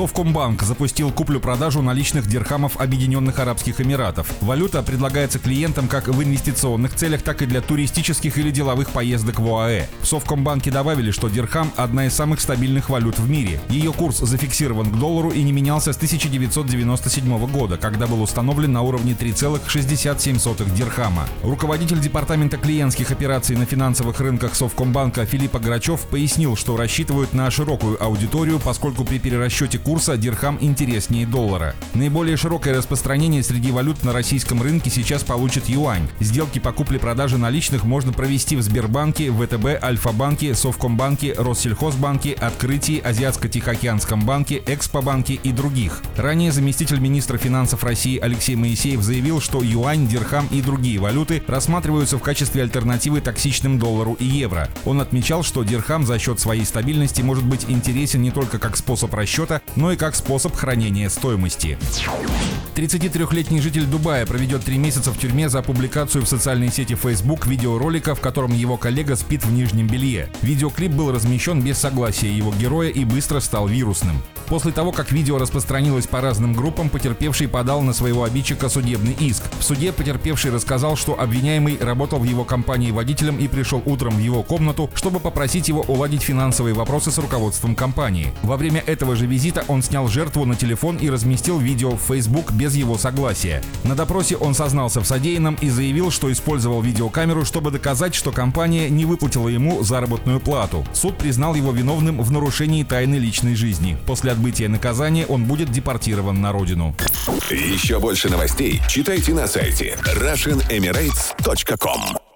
Совкомбанк запустил куплю-продажу наличных дирхамов Объединенных Арабских Эмиратов. Валюта предлагается клиентам как в инвестиционных целях, так и для туристических или деловых поездок в ОАЭ. В Совкомбанке добавили, что дирхам – одна из самых стабильных валют в мире. Ее курс зафиксирован к доллару и не менялся с 1997 года, когда был установлен на уровне 3,67 дирхама. Руководитель Департамента клиентских операций на финансовых рынках Совкомбанка Филиппа Грачев пояснил, что рассчитывают на широкую аудиторию, поскольку при перерасчете курса дирхам интереснее доллара. Наиболее широкое распространение среди валют на российском рынке сейчас получит юань. Сделки по купле-продаже наличных можно провести в Сбербанке, ВТБ, Альфа-банке, Совкомбанке, Россельхозбанке, Открытии, Азиатско-Тихоокеанском банке, Экспобанке и других. Ранее заместитель министра финансов России Алексей Моисеев заявил, что юань, дирхам и другие валюты рассматриваются в качестве альтернативы токсичным доллару и евро. Он отмечал, что дирхам за счет своей стабильности может быть интересен не только как способ расчета, но и как способ хранения стоимости. 33-летний житель Дубая проведет три месяца в тюрьме за публикацию в социальной сети Facebook видеоролика, в котором его коллега спит в нижнем белье. Видеоклип был размещен без согласия его героя и быстро стал вирусным. После того, как видео распространилось по разным группам, потерпевший подал на своего обидчика судебный иск. В суде потерпевший рассказал, что обвиняемый работал в его компании водителем и пришел утром в его комнату, чтобы попросить его уладить финансовые вопросы с руководством компании. Во время этого же визита он снял жертву на телефон и разместил видео в Facebook без его согласия. На допросе он сознался в содеянном и заявил, что использовал видеокамеру, чтобы доказать, что компания не выплатила ему заработную плату. Суд признал его виновным в нарушении тайны личной жизни. После отбытия наказания он будет депортирован на родину. Еще больше новостей читайте на сайте RussianEmirates.com